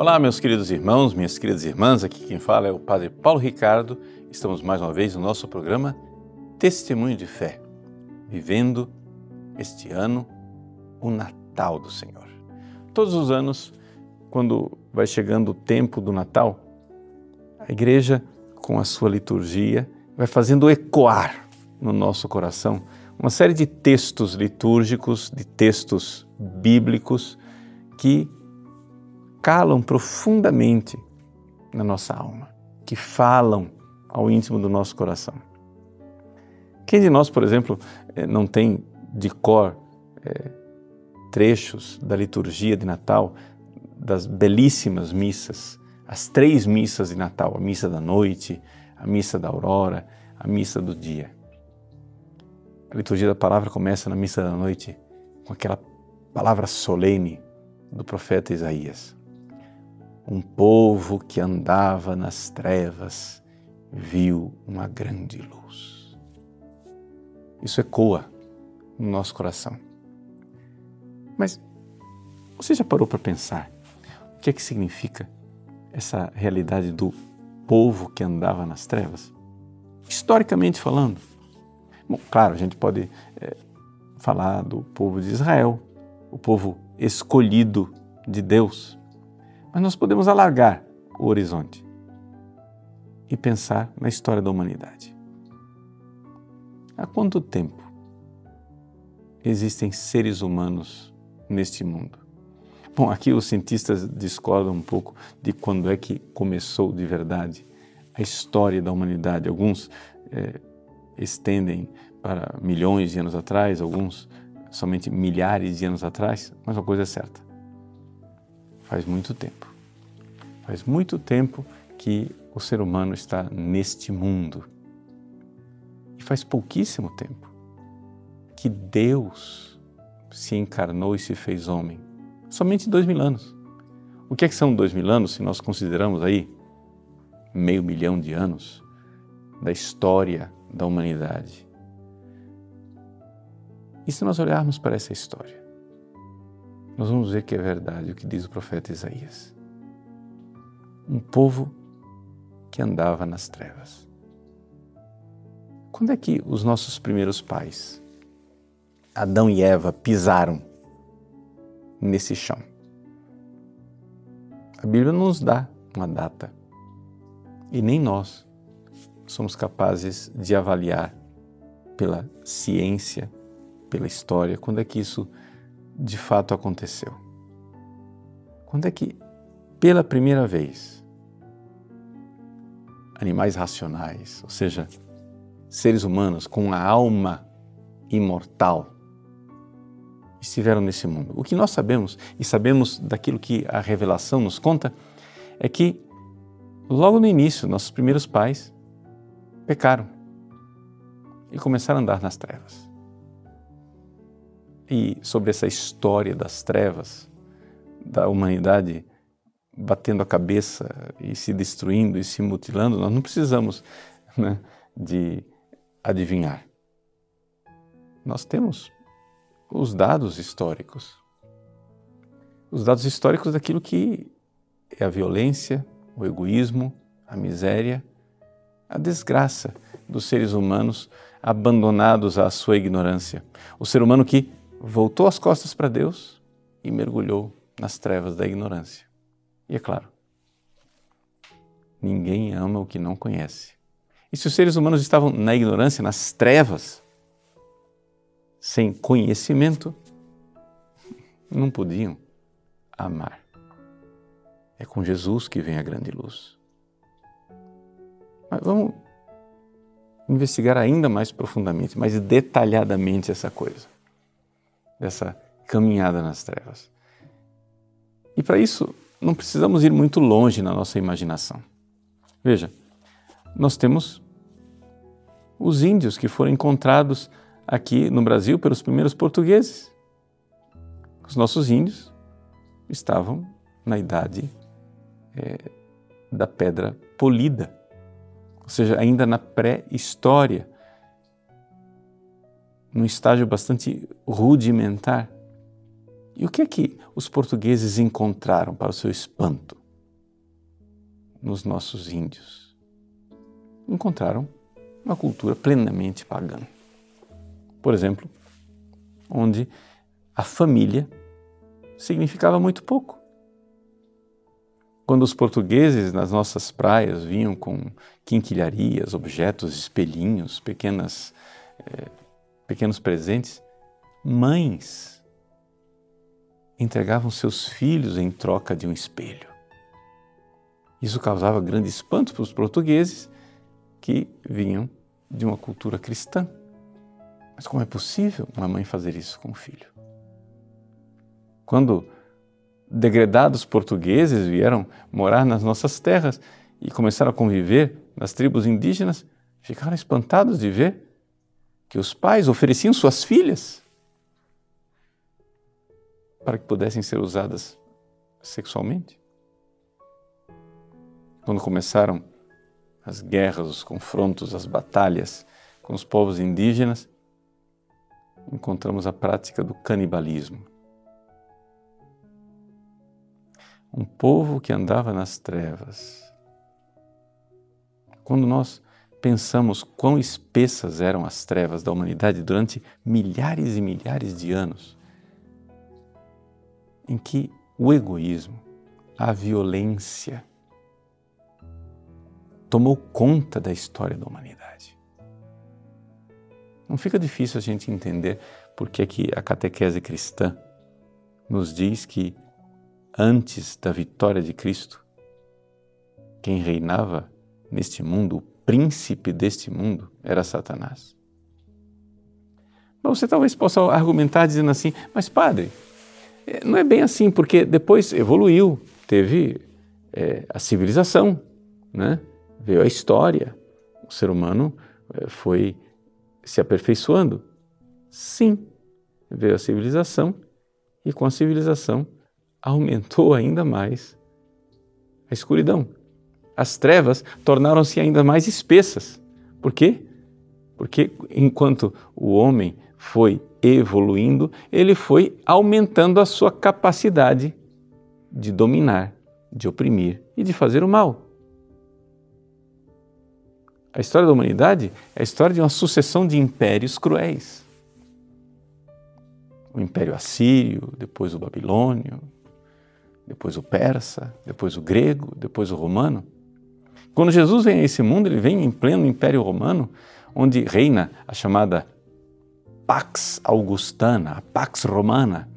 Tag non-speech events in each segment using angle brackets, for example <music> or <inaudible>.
Olá, meus queridos irmãos, minhas queridas irmãs, aqui quem fala é o Padre Paulo Ricardo. Estamos mais uma vez no nosso programa Testemunho de Fé, vivendo este ano o Natal do Senhor. Todos os anos, quando vai chegando o tempo do Natal, a igreja, com a sua liturgia, vai fazendo ecoar no nosso coração uma série de textos litúrgicos, de textos bíblicos que calam profundamente na nossa alma, que falam ao íntimo do nosso coração. Quem de nós, por exemplo, eh, não tem de cor é, trechos da liturgia de Natal, das belíssimas missas, as três missas de Natal, a missa da noite, a missa da aurora, a missa do dia. A liturgia da palavra começa na missa da noite com aquela palavra solene do profeta Isaías um povo que andava nas trevas viu uma grande luz. Isso ecoa no nosso coração. Mas você já parou para pensar o que é que significa essa realidade do povo que andava nas trevas? Historicamente falando. Bom, claro, a gente pode é, falar do povo de Israel, o povo escolhido de Deus mas nós podemos alargar o horizonte e pensar na história da humanidade. Há quanto tempo existem seres humanos neste mundo? Bom, aqui os cientistas discordam um pouco de quando é que começou de verdade a história da humanidade. Alguns é, estendem para milhões de anos atrás, alguns somente milhares de anos atrás, mas uma coisa é certa: faz muito tempo. Faz muito tempo que o ser humano está neste mundo. E faz pouquíssimo tempo que Deus se encarnou e se fez homem. Somente dois mil anos. O que é que são dois mil anos se nós consideramos aí meio milhão de anos da história da humanidade? E se nós olharmos para essa história, nós vamos ver que é verdade o que diz o profeta Isaías. Um povo que andava nas trevas. Quando é que os nossos primeiros pais, Adão e Eva, pisaram nesse chão? A Bíblia não nos dá uma data e nem nós somos capazes de avaliar pela ciência, pela história, quando é que isso de fato aconteceu? Quando é que, pela primeira vez, animais racionais, ou seja, seres humanos com a alma imortal, estiveram nesse mundo? O que nós sabemos, e sabemos daquilo que a revelação nos conta, é que logo no início, nossos primeiros pais pecaram e começaram a andar nas trevas e sobre essa história das trevas, da humanidade batendo a cabeça e se destruindo e se mutilando, nós não precisamos né, de adivinhar. Nós temos os dados históricos. Os dados históricos daquilo que é a violência, o egoísmo, a miséria, a desgraça dos seres humanos abandonados à sua ignorância. O ser humano que voltou as costas para Deus e mergulhou nas trevas da ignorância. E é claro, ninguém ama o que não conhece. E se os seres humanos estavam na ignorância, nas trevas, sem conhecimento, não podiam amar. É com Jesus que vem a grande luz. Mas vamos investigar ainda mais profundamente, mais detalhadamente essa coisa dessa caminhada nas trevas. E para isso, não precisamos ir muito longe na nossa imaginação. Veja, nós temos os índios que foram encontrados aqui no Brasil pelos primeiros portugueses. Os nossos índios estavam na idade é, da pedra polida, ou seja, ainda na pré-história num estágio bastante rudimentar. E o que é que os portugueses encontraram para o seu espanto nos nossos índios. Encontraram uma cultura plenamente pagã. Por exemplo, onde a família significava muito pouco. Quando os portugueses nas nossas praias vinham com quinquilharias, objetos, espelhinhos, pequenas, eh, pequenos presentes, mães entregavam seus filhos em troca de um espelho. Isso causava grande espanto para os portugueses que vinham de uma cultura cristã. Mas como é possível uma mãe fazer isso com o filho? Quando degredados portugueses vieram morar nas nossas terras e começaram a conviver nas tribos indígenas, ficaram espantados de ver que os pais ofereciam suas filhas para que pudessem ser usadas sexualmente. Quando começaram as guerras, os confrontos, as batalhas com os povos indígenas, encontramos a prática do canibalismo. um povo que andava nas trevas. Quando nós pensamos quão espessas eram as trevas da humanidade durante milhares e milhares de anos, em que o egoísmo, a violência, tomou conta da história da humanidade. Não fica difícil a gente entender por que, que a catequese cristã nos diz que antes da vitória de Cristo, quem reinava neste mundo, o príncipe deste mundo, era Satanás. Mas você talvez possa argumentar dizendo assim, mas padre, eh, não é bem assim, porque depois evoluiu, teve é, a civilização, né? veio a história, o ser humano é, foi se aperfeiçoando. Sim, veio a civilização e com a civilização aumentou ainda mais a escuridão. As trevas tornaram-se ainda mais espessas. Por quê? Porque enquanto o homem foi evoluindo, ele foi aumentando a sua capacidade de dominar, de oprimir e de fazer o mal. A história da humanidade é a história de uma sucessão de impérios cruéis. O Império Assírio, depois o Babilônio, depois o persa, depois o grego, depois o romano. Quando Jesus vem a esse mundo, ele vem em pleno Império Romano, onde reina a chamada Pax Augustana, a Pax Romana.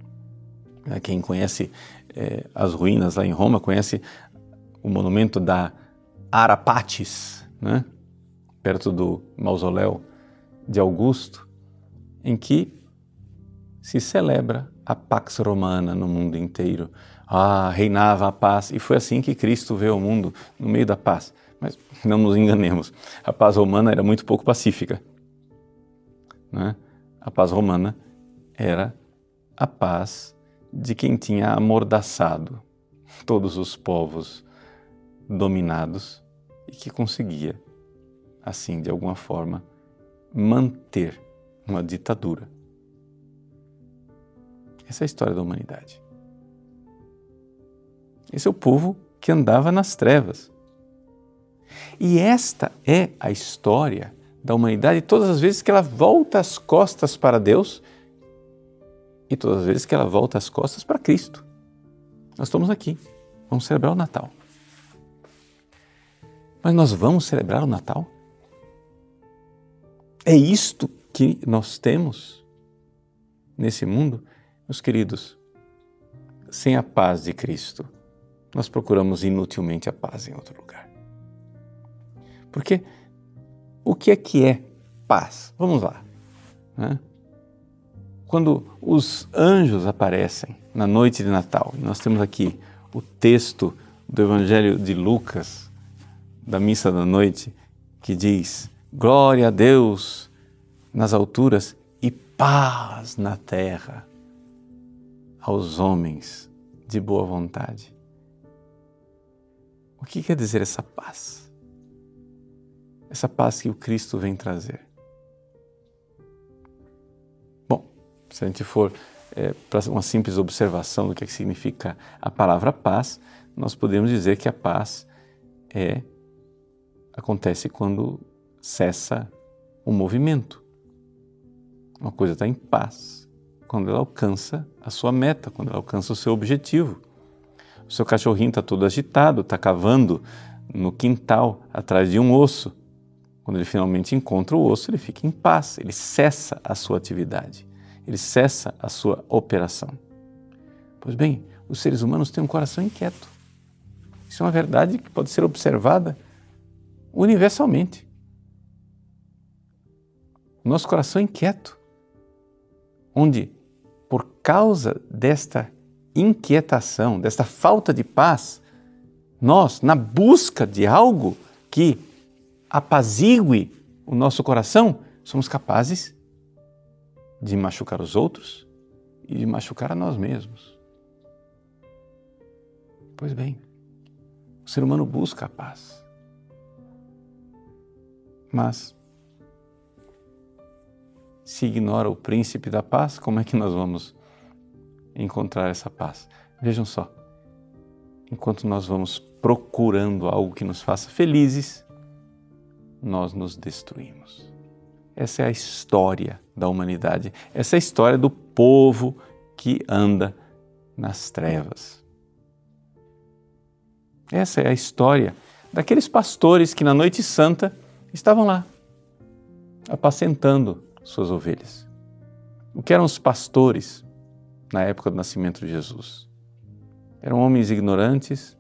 Né, quem conhece eh, as ruínas lá em Roma conhece o monumento da Arapatis, né? perto do mausoléu de Augusto, em que se celebra a Pax Romana no mundo inteiro ah, reinava a paz. E foi assim que Cristo veio ao mundo, no meio da paz. Mas não nos enganemos, a paz romana era muito pouco pacífica. Né? A paz romana era a paz de quem tinha amordaçado todos os povos dominados e que conseguia, assim, de alguma forma, manter uma ditadura. Essa é a história da humanidade. É o povo que andava nas trevas. E esta é a história da humanidade todas as vezes que ela volta as costas para Deus e todas as vezes que ela volta as costas para Cristo. Nós estamos aqui, vamos celebrar o Natal. Mas nós vamos celebrar o Natal? É isto que nós temos nesse mundo? Meus queridos, sem a paz de Cristo, nós procuramos inutilmente a paz em outro lugar. Porque o que é que é paz? Vamos lá. Né? Quando os anjos aparecem na noite de Natal, nós temos aqui o texto do Evangelho de Lucas, da missa da noite, que diz: Glória a Deus nas alturas e paz na terra aos homens de boa vontade. O que quer dizer essa paz? Essa paz que o Cristo vem trazer. Bom, se a gente for é, para uma simples observação do que significa a palavra paz, nós podemos dizer que a paz é acontece quando cessa o movimento. Uma coisa está em paz quando ela alcança a sua meta, quando ela alcança o seu objetivo. O seu cachorrinho está todo agitado, está cavando no quintal atrás de um osso. Quando ele finalmente encontra o osso, ele fica em paz, ele cessa a sua atividade, ele cessa a sua operação. Pois bem, os seres humanos têm um coração inquieto. Isso é uma verdade que pode ser observada universalmente. O nosso coração é inquieto, onde, por causa desta inquietação, desta falta de paz, nós, na busca de algo que apazigue o nosso coração, somos capazes de machucar os outros e de machucar a nós mesmos. Pois bem, o ser humano busca a paz. Mas, se ignora o príncipe da paz, como é que nós vamos encontrar essa paz? Vejam só, enquanto nós vamos procurando algo que nos faça felizes, nós nos destruímos. Essa é a história da humanidade, essa é a história do povo que anda nas trevas. Essa é a história daqueles pastores que na noite santa estavam lá, apacentando suas ovelhas. O que eram os pastores na época do nascimento de Jesus? Eram homens ignorantes,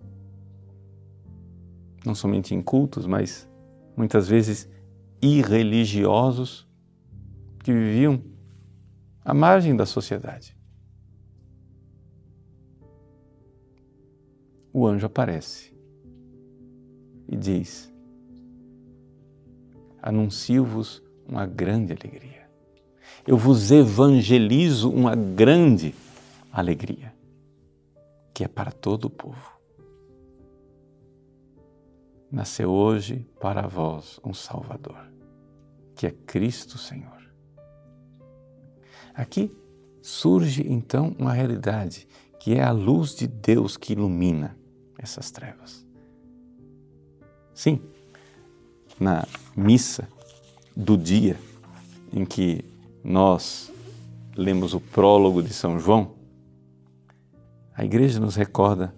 não somente incultos, mas muitas vezes irreligiosos, que viviam à margem da sociedade. O anjo aparece e diz: Anuncio-vos uma grande alegria. Eu vos evangelizo uma grande alegria, que é para todo o povo nasceu hoje para vós um Salvador, que é Cristo Senhor. Aqui surge então uma realidade que é a luz de Deus que ilumina essas trevas. Sim, na missa do dia em que nós lemos o prólogo de São João, a igreja nos recorda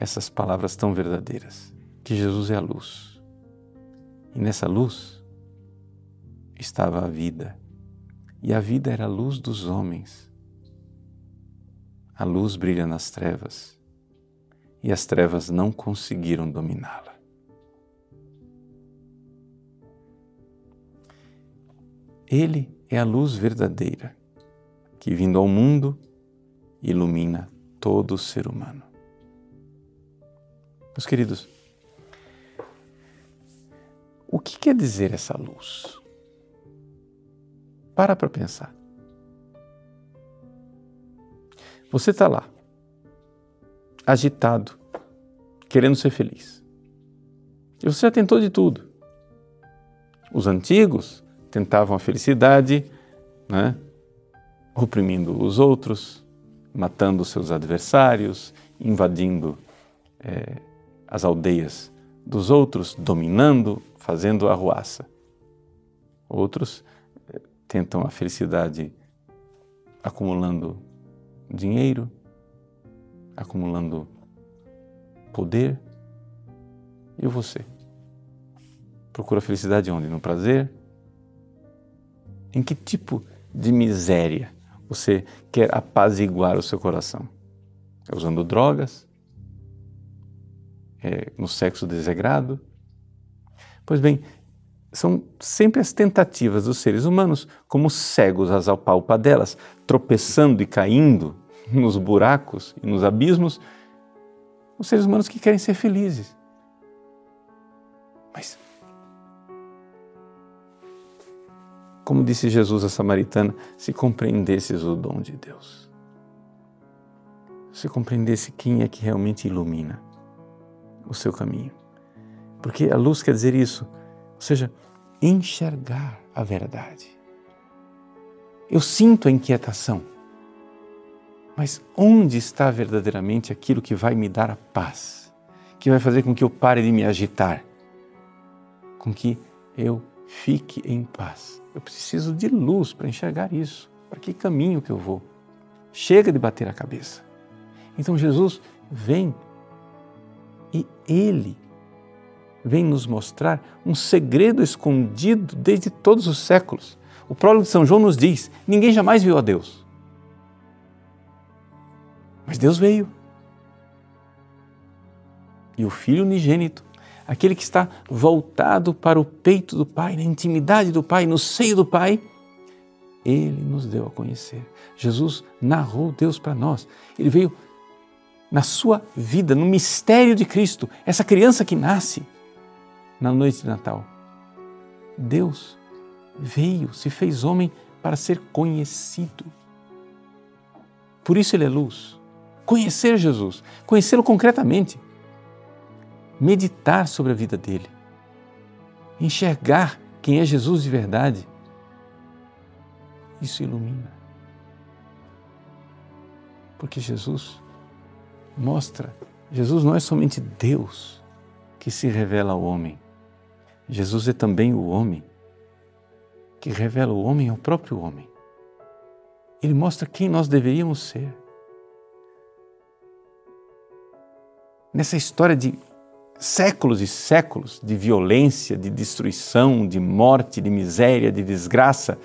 essas palavras tão verdadeiras que Jesus é a luz. E nessa luz estava a vida. E a vida era a luz dos homens. A luz brilha nas trevas e as trevas não conseguiram dominá-la. Ele é a luz verdadeira que, vindo ao mundo, ilumina todo ser humano. Meus queridos, o que quer dizer essa luz? Para para pensar. Você está lá, agitado, querendo ser feliz. E você já tentou de tudo. Os antigos tentavam a felicidade, né? oprimindo os outros, matando seus adversários, invadindo é, as aldeias dos outros, dominando, fazendo arruaça. Outros eh, tentam a felicidade acumulando dinheiro, acumulando poder. E você? Procura felicidade onde? No prazer? Em que tipo de miséria você quer apaziguar o seu coração? É usando drogas? É no sexo desregrado? Pois bem, são sempre as tentativas dos seres humanos, como cegos às delas, tropeçando e caindo <laughs> nos buracos e nos abismos, os seres humanos que querem ser felizes. Mas, como disse Jesus à samaritana, se compreendesses o dom de Deus, se compreendesse quem é que realmente ilumina o seu caminho porque a luz quer dizer isso, ou seja, enxergar a verdade. Eu sinto a inquietação, mas onde está verdadeiramente aquilo que vai me dar a paz, que vai fazer com que eu pare de me agitar, com que eu fique em paz. Eu preciso de luz para enxergar isso. Para que caminho que eu vou? Chega de bater a cabeça. Então Jesus vem e Ele vem nos mostrar um segredo escondido desde todos os séculos. O prólogo de São João nos diz: ninguém jamais viu a Deus. Mas Deus veio. E o Filho unigênito, aquele que está voltado para o peito do Pai, na intimidade do Pai, no seio do Pai, ele nos deu a conhecer. Jesus narrou Deus para nós. Ele veio na sua vida, no mistério de Cristo, essa criança que nasce na noite de Natal. Deus veio, se fez homem para ser conhecido. Por isso ele é luz. Conhecer Jesus, conhecê-lo concretamente, meditar sobre a vida dele, enxergar quem é Jesus de verdade. Isso ilumina. Porque Jesus mostra, Jesus não é somente Deus que se revela ao homem. Jesus é também o homem que revela o homem ao próprio homem. Ele mostra quem nós deveríamos ser. Nessa história de séculos e séculos de violência, de destruição, de morte, de miséria, de desgraça,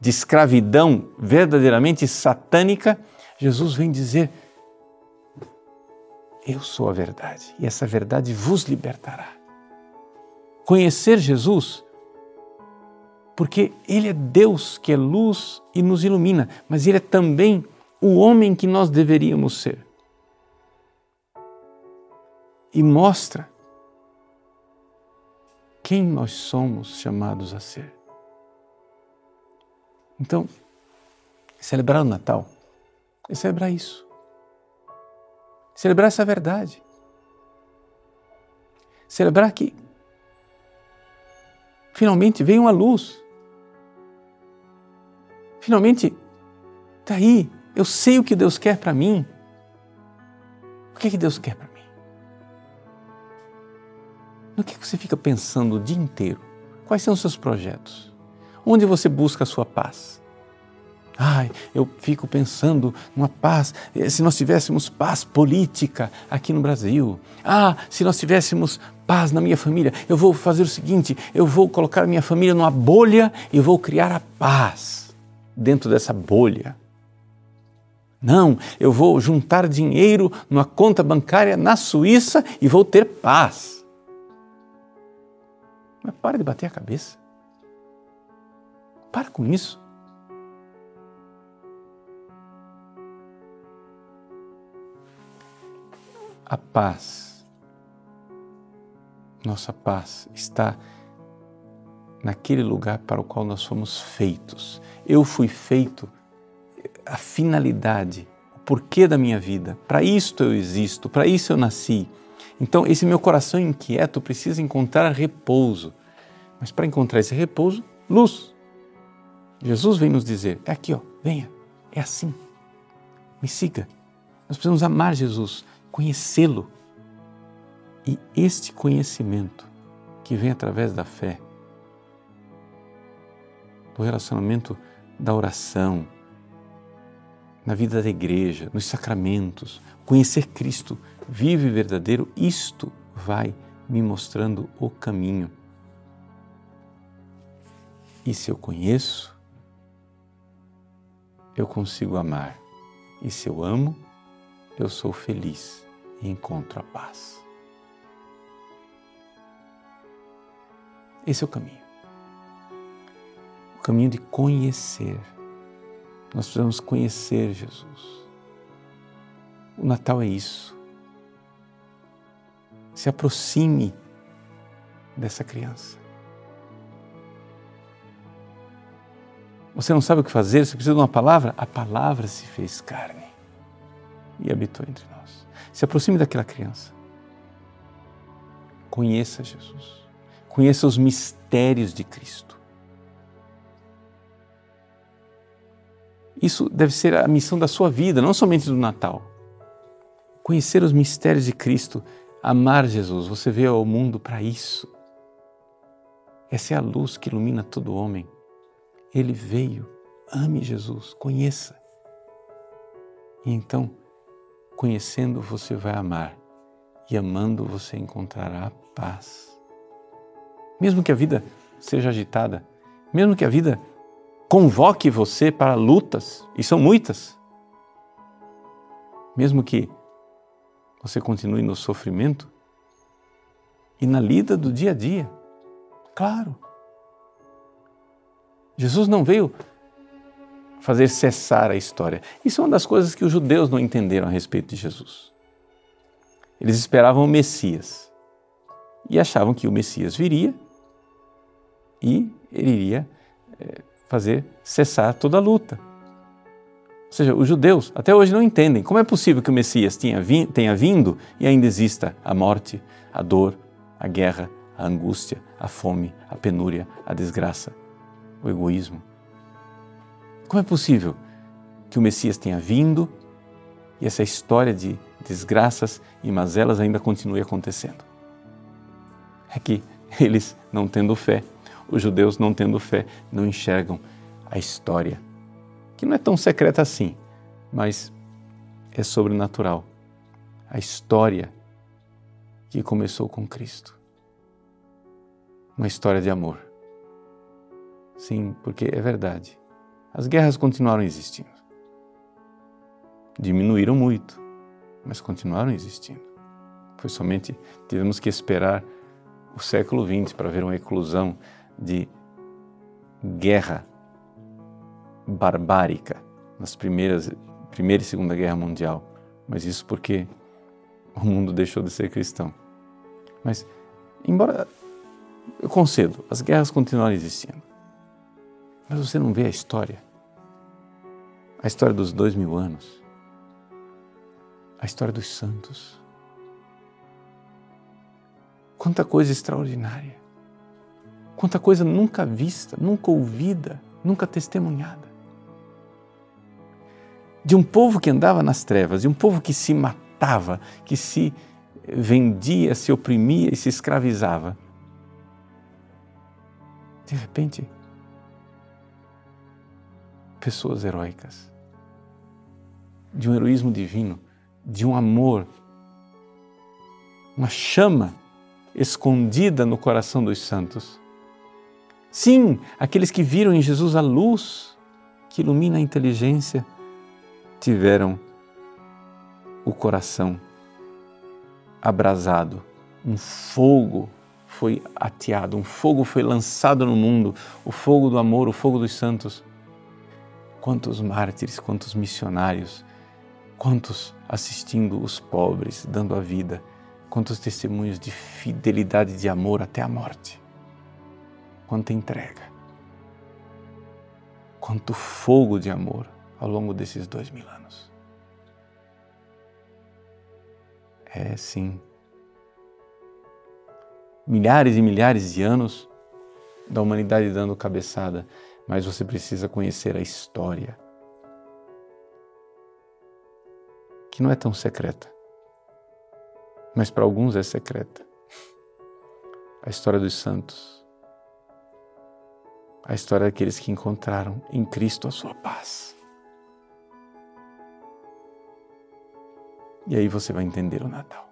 de escravidão verdadeiramente satânica, Jesus vem dizer: Eu sou a verdade e essa verdade vos libertará. Conhecer Jesus porque Ele é Deus que é luz e nos ilumina, mas Ele é também o homem que nós deveríamos ser. E mostra quem nós somos chamados a ser. Então, celebrar o Natal é celebrar isso. Celebrar essa verdade. Celebrar que finalmente veio uma luz Finalmente, está aí. Eu sei o que Deus quer para mim. O que, que Deus quer para? No que você fica pensando o dia inteiro? Quais são os seus projetos? Onde você busca a sua paz? Ai, eu fico pensando numa paz, eh, se nós tivéssemos paz política aqui no Brasil. Ah, se nós tivéssemos paz na minha família, eu vou fazer o seguinte: eu vou colocar minha família numa bolha e vou criar a paz dentro dessa bolha. Não, eu vou juntar dinheiro numa conta bancária na Suíça e vou ter paz. Mas para de bater a cabeça. Para com isso. A paz, nossa paz, está naquele lugar para o qual nós fomos feitos. Eu fui feito, a finalidade, o porquê da minha vida. Para isto eu existo, para isso eu nasci. Então, esse meu coração inquieto precisa encontrar repouso. Mas para encontrar esse repouso, luz. Jesus vem nos dizer: é aqui, ó, venha, é assim. Me siga. Nós precisamos amar Jesus, conhecê-lo. E este conhecimento que vem através da fé do relacionamento da oração, na vida da igreja, nos sacramentos, conhecer Cristo vivo e verdadeiro, isto vai me mostrando o caminho. E se eu conheço, eu consigo amar. E se eu amo, eu sou feliz e encontro a paz. Esse é o caminho caminho de conhecer. Nós precisamos conhecer Jesus. O Natal é isso. Se aproxime dessa criança. Você não sabe o que fazer, você precisa de uma palavra? A palavra se fez carne e habitou entre nós. Se aproxime daquela criança. Conheça Jesus. Conheça os mistérios de Cristo. Isso deve ser a missão da sua vida, não somente do Natal. Conhecer os mistérios de Cristo amar Jesus, você veio ao mundo para isso. Essa é a luz que ilumina todo homem. Ele veio. Ame Jesus, conheça. E então, conhecendo, você vai amar. E amando, você encontrará paz. Mesmo que a vida seja agitada, mesmo que a vida convoque você para lutas, e são muitas, mesmo que você continue no sofrimento e na lida do dia a dia, claro. Jesus não veio fazer cessar a história. Isso é uma das coisas que os judeus não entenderam a respeito de Jesus. Eles esperavam o Messias e achavam que o Messias viria e ele iria é, fazer cessar toda a luta. Ou seja, os judeus até hoje não entendem como é possível que o Messias tenha, vi tenha vindo e ainda exista a morte, a dor, a guerra, a angústia, a fome, a penúria, a desgraça, o egoísmo. Como é possível que o Messias tenha vindo e essa história de desgraças e mazelas ainda continue acontecendo? É que eles, não tendo fé, os judeus, não tendo fé, não enxergam a história, que não é tão secreta assim, mas é sobrenatural. A história que começou com Cristo. Uma história de amor. Sim, porque é verdade. As guerras continuaram existindo. Diminuíram muito, mas continuaram existindo. Foi somente tivemos que esperar o século XX para ver uma eclosão de guerra barbárica nas primeiras primeira e segunda guerra mundial, mas isso porque o mundo deixou de ser cristão. Mas embora eu concedo, as guerras continuaram existindo, mas você não vê a história, a história dos dois mil anos, a história dos santos. Quanta coisa extraordinária. Quanta coisa nunca vista, nunca ouvida, nunca testemunhada. De um povo que andava nas trevas, de um povo que se matava, que se vendia, se oprimia e se escravizava. De repente, pessoas heróicas, de um heroísmo divino, de um amor, uma chama escondida no coração dos santos Sim, aqueles que viram em Jesus a luz que ilumina a inteligência tiveram o coração abrasado, um fogo foi ateado, um fogo foi lançado no mundo, o fogo do amor, o fogo dos santos. Quantos mártires, quantos missionários, quantos assistindo os pobres, dando a vida, quantos testemunhos de fidelidade de amor até a morte. Quanta entrega, quanto fogo de amor ao longo desses dois mil anos. É sim. Milhares e milhares de anos da humanidade dando cabeçada, mas você precisa conhecer a história, que não é tão secreta, mas para alguns é secreta. A história dos santos a história daqueles que encontraram em Cristo a sua paz. E aí você vai entender o Natal.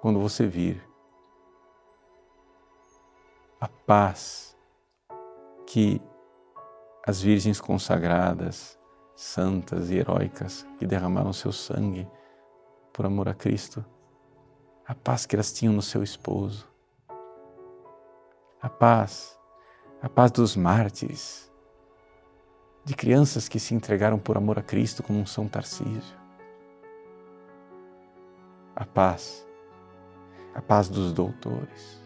Quando você vir a paz que as virgens consagradas, santas e heróicas que derramaram seu sangue por amor a Cristo, a paz que elas tinham no seu esposo, a paz, a paz dos mártires, de crianças que se entregaram por amor a Cristo como um São Tarcísio. A paz, a paz dos doutores,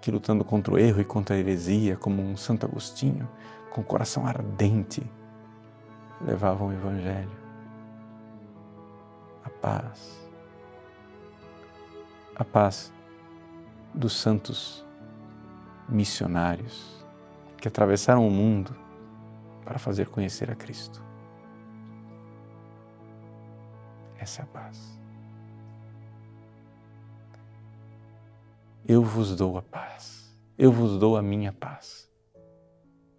que lutando contra o erro e contra a heresia, como um Santo Agostinho, com coração ardente, levavam o Evangelho. A paz, a paz dos santos missionários que atravessaram o mundo para fazer conhecer a Cristo. Essa é a paz. Eu vos dou a paz, eu vos dou a minha paz,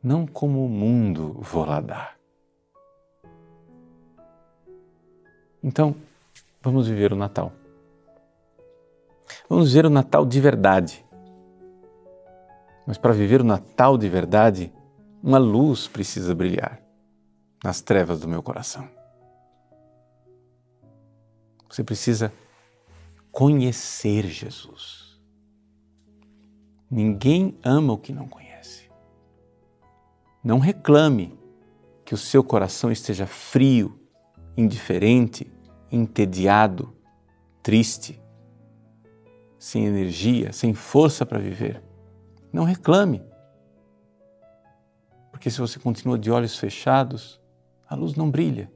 não como o mundo vou lá dar. Então, vamos viver o Natal. Vamos viver o Natal de verdade. Mas para viver o Natal de verdade, uma luz precisa brilhar nas trevas do meu coração. Você precisa conhecer Jesus. Ninguém ama o que não conhece. Não reclame que o seu coração esteja frio, indiferente, entediado, triste, sem energia, sem força para viver. Não reclame. Porque se você continua de olhos fechados, a luz não brilha.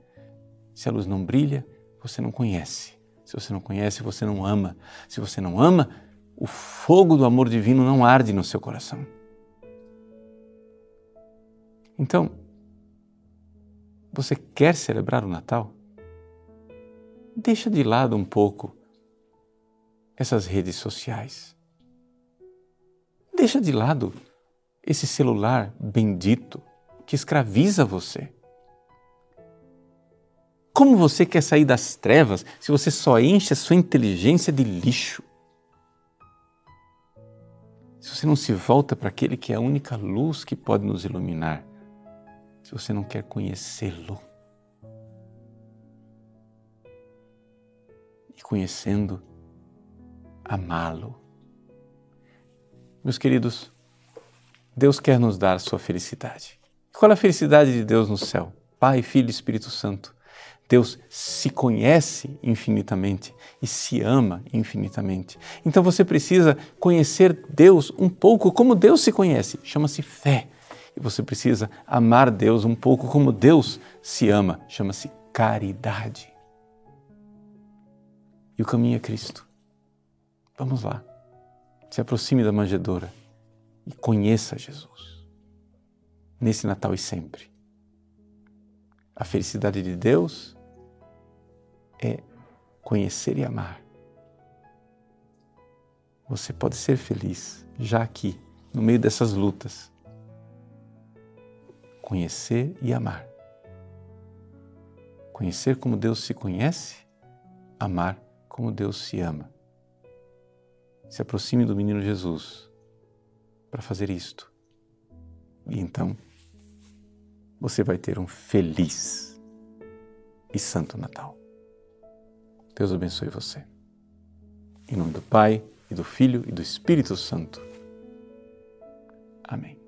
Se a luz não brilha, você não conhece. Se você não conhece, você não ama. Se você não ama, o fogo do amor divino não arde no seu coração. Então, você quer celebrar o Natal? Deixa de lado um pouco essas redes sociais. Deixa de lado esse celular bendito que escraviza você. Como você quer sair das trevas se você só enche a sua inteligência de lixo? se você não se volta para aquele que é a única luz que pode nos iluminar, se você não quer conhecê-lo, e conhecendo, amá-lo. Meus queridos, Deus quer nos dar sua felicidade. Qual é a felicidade de Deus no céu? Pai, Filho e Espírito Santo. Deus se conhece infinitamente e se ama infinitamente. Então você precisa conhecer Deus um pouco como Deus se conhece, chama-se fé. E você precisa amar Deus um pouco como Deus se ama, chama-se caridade. E o caminho é Cristo. Vamos lá. Se aproxime da manjedoura e conheça Jesus. Nesse Natal e sempre. A felicidade de Deus é conhecer e amar. Você pode ser feliz já aqui, no meio dessas lutas. Conhecer e amar. Conhecer como Deus se conhece, amar como Deus se ama. Se aproxime do menino Jesus para fazer isto. E então você vai ter um feliz e santo Natal. Deus abençoe você. Em nome do Pai, e do Filho e do Espírito Santo. Amém.